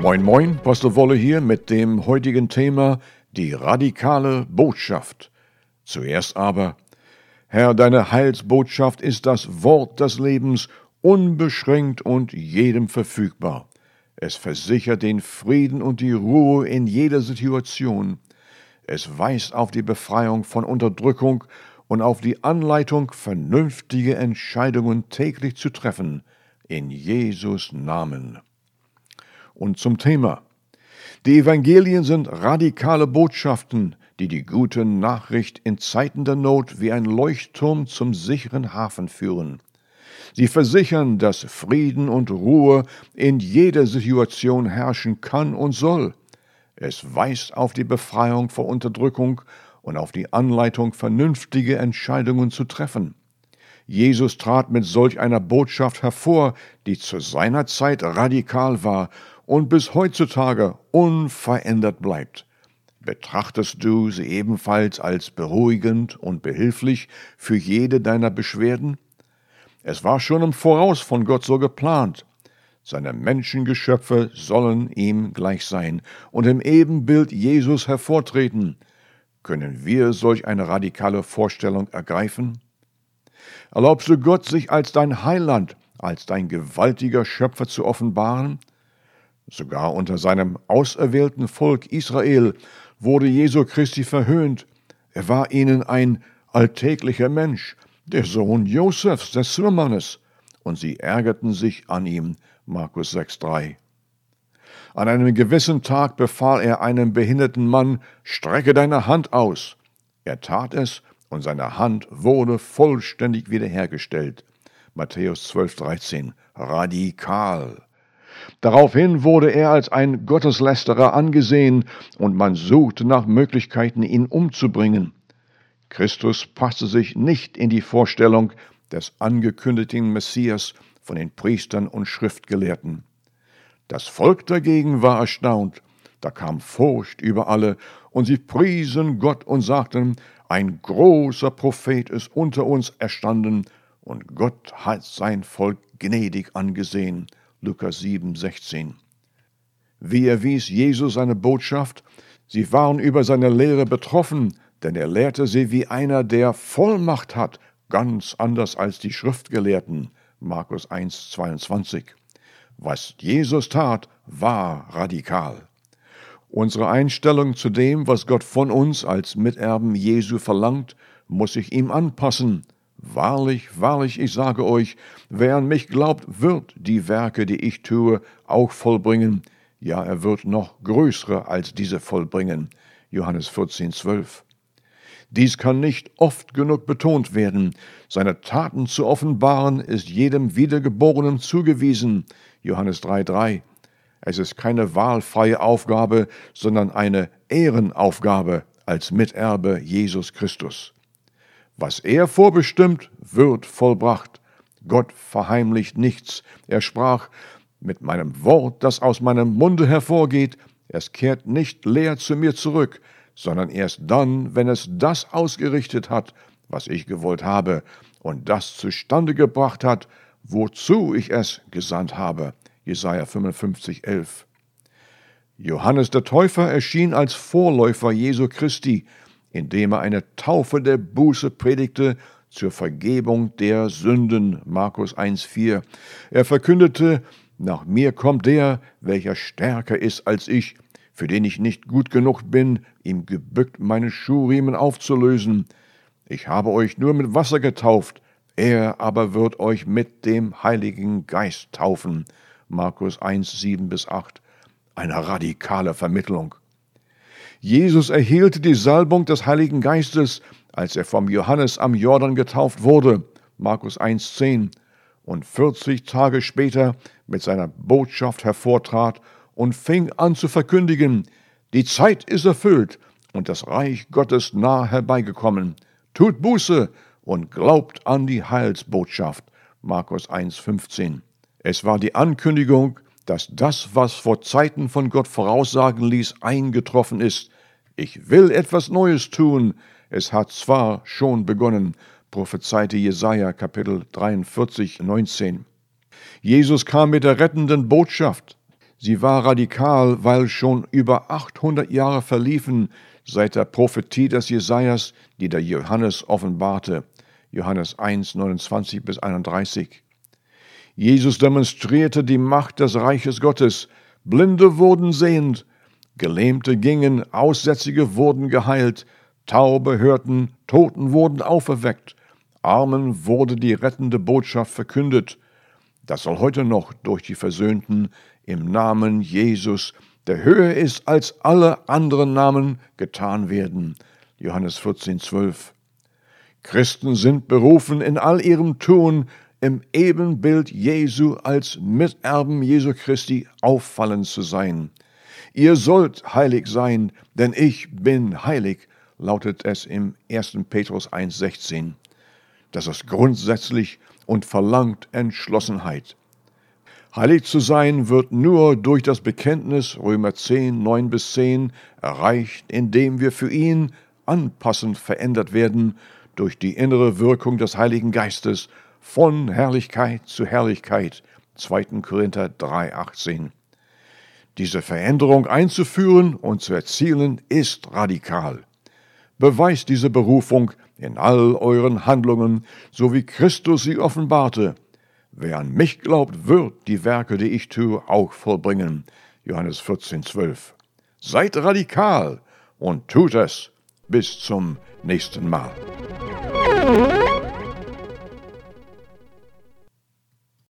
Moin Moin, Pastor Wolle hier mit dem heutigen Thema die radikale Botschaft. Zuerst aber, Herr, deine Heilsbotschaft ist das Wort des Lebens, unbeschränkt und jedem verfügbar. Es versichert den Frieden und die Ruhe in jeder Situation. Es weist auf die Befreiung von Unterdrückung und auf die Anleitung, vernünftige Entscheidungen täglich zu treffen, in Jesus Namen. Und zum Thema. Die Evangelien sind radikale Botschaften, die die gute Nachricht in Zeiten der Not wie ein Leuchtturm zum sicheren Hafen führen. Sie versichern, dass Frieden und Ruhe in jeder Situation herrschen kann und soll. Es weist auf die Befreiung vor Unterdrückung und auf die Anleitung, vernünftige Entscheidungen zu treffen. Jesus trat mit solch einer Botschaft hervor, die zu seiner Zeit radikal war und bis heutzutage unverändert bleibt. Betrachtest du sie ebenfalls als beruhigend und behilflich für jede deiner Beschwerden? Es war schon im Voraus von Gott so geplant. Seine Menschengeschöpfe sollen ihm gleich sein und im Ebenbild Jesus hervortreten. Können wir solch eine radikale Vorstellung ergreifen? Erlaubst du Gott, sich als dein Heiland, als dein gewaltiger Schöpfer zu offenbaren? Sogar unter seinem auserwählten Volk Israel wurde Jesu Christi verhöhnt. Er war ihnen ein alltäglicher Mensch, der Sohn Josefs, des Zimmermannes, und sie ärgerten sich an ihm. Markus 6,3. An einem gewissen Tag befahl er einem behinderten Mann, strecke deine Hand aus. Er tat es, und seine Hand wurde vollständig wiederhergestellt. Matthäus 12,13. Radikal. Daraufhin wurde er als ein Gotteslästerer angesehen, und man suchte nach Möglichkeiten, ihn umzubringen. Christus passte sich nicht in die Vorstellung des angekündigten Messias von den Priestern und Schriftgelehrten. Das Volk dagegen war erstaunt, da kam Furcht über alle, und sie priesen Gott und sagten, ein großer Prophet ist unter uns erstanden, und Gott hat sein Volk gnädig angesehen. Lukas 7, 16. Wie erwies Jesus seine Botschaft? Sie waren über seine Lehre betroffen, denn er lehrte sie wie einer, der Vollmacht hat, ganz anders als die Schriftgelehrten. Markus 1, 22. Was Jesus tat, war radikal. Unsere Einstellung zu dem, was Gott von uns als Miterben Jesu verlangt, muss sich ihm anpassen. Wahrlich, wahrlich, ich sage euch, wer an mich glaubt, wird die Werke, die ich tue, auch vollbringen. Ja, er wird noch größere als diese vollbringen. Johannes 14, 12. Dies kann nicht oft genug betont werden. Seine Taten zu offenbaren ist jedem Wiedergeborenen zugewiesen. Johannes 3,3. Es ist keine wahlfreie Aufgabe, sondern eine Ehrenaufgabe als Miterbe Jesus Christus. Was er vorbestimmt, wird vollbracht. Gott verheimlicht nichts. Er sprach, mit meinem Wort, das aus meinem Munde hervorgeht, es kehrt nicht leer zu mir zurück, sondern erst dann, wenn es das ausgerichtet hat, was ich gewollt habe, und das zustande gebracht hat, wozu ich es gesandt habe. Jesaja 55, 11. Johannes der Täufer erschien als Vorläufer Jesu Christi, indem er eine Taufe der Buße predigte zur Vergebung der Sünden. Markus 1,4. Er verkündete, nach mir kommt der, welcher stärker ist als ich, für den ich nicht gut genug bin, ihm gebückt meine Schuhriemen aufzulösen. Ich habe euch nur mit Wasser getauft, er aber wird euch mit dem Heiligen Geist taufen. Markus 1, 7 bis 8. Eine radikale Vermittlung. Jesus erhielt die Salbung des Heiligen Geistes, als er vom Johannes am Jordan getauft wurde. Markus 1, 10. Und 40 Tage später mit seiner Botschaft hervortrat und fing an zu verkündigen, die Zeit ist erfüllt und das Reich Gottes nah herbeigekommen. Tut Buße und glaubt an die Heilsbotschaft. Markus 1,15. Es war die Ankündigung, dass das, was vor Zeiten von Gott voraussagen ließ, eingetroffen ist. Ich will etwas Neues tun. Es hat zwar schon begonnen, prophezeite Jesaja Kapitel 43, 19. Jesus kam mit der rettenden Botschaft. Sie war radikal, weil schon über 800 Jahre verliefen seit der Prophetie des Jesajas, die der Johannes offenbarte. Johannes 1, 29 bis 31. Jesus demonstrierte die Macht des Reiches Gottes. Blinde wurden sehend, Gelähmte gingen, Aussätzige wurden geheilt, Taube hörten, Toten wurden auferweckt, Armen wurde die rettende Botschaft verkündet. Das soll heute noch durch die Versöhnten im Namen Jesus, der höher ist als alle anderen Namen, getan werden. Johannes 14, 12. Christen sind berufen, in all ihrem Tun im Ebenbild Jesu als Miterben Jesu Christi auffallend zu sein. Ihr sollt heilig sein, denn ich bin heilig, lautet es im 1. Petrus 1,16. Das ist grundsätzlich und verlangt Entschlossenheit. Heilig zu sein wird nur durch das Bekenntnis Römer 10, 9 bis 10 erreicht, indem wir für ihn anpassend verändert werden durch die innere Wirkung des Heiligen Geistes von Herrlichkeit zu Herrlichkeit. 2. Korinther 3, 18. Diese Veränderung einzuführen und zu erzielen ist radikal. Beweist diese Berufung in all euren Handlungen, so wie Christus sie offenbarte. Wer an mich glaubt, wird die Werke, die ich tue, auch vollbringen. Johannes 14, 12. Seid radikal und tut es. Bis zum nächsten Mal.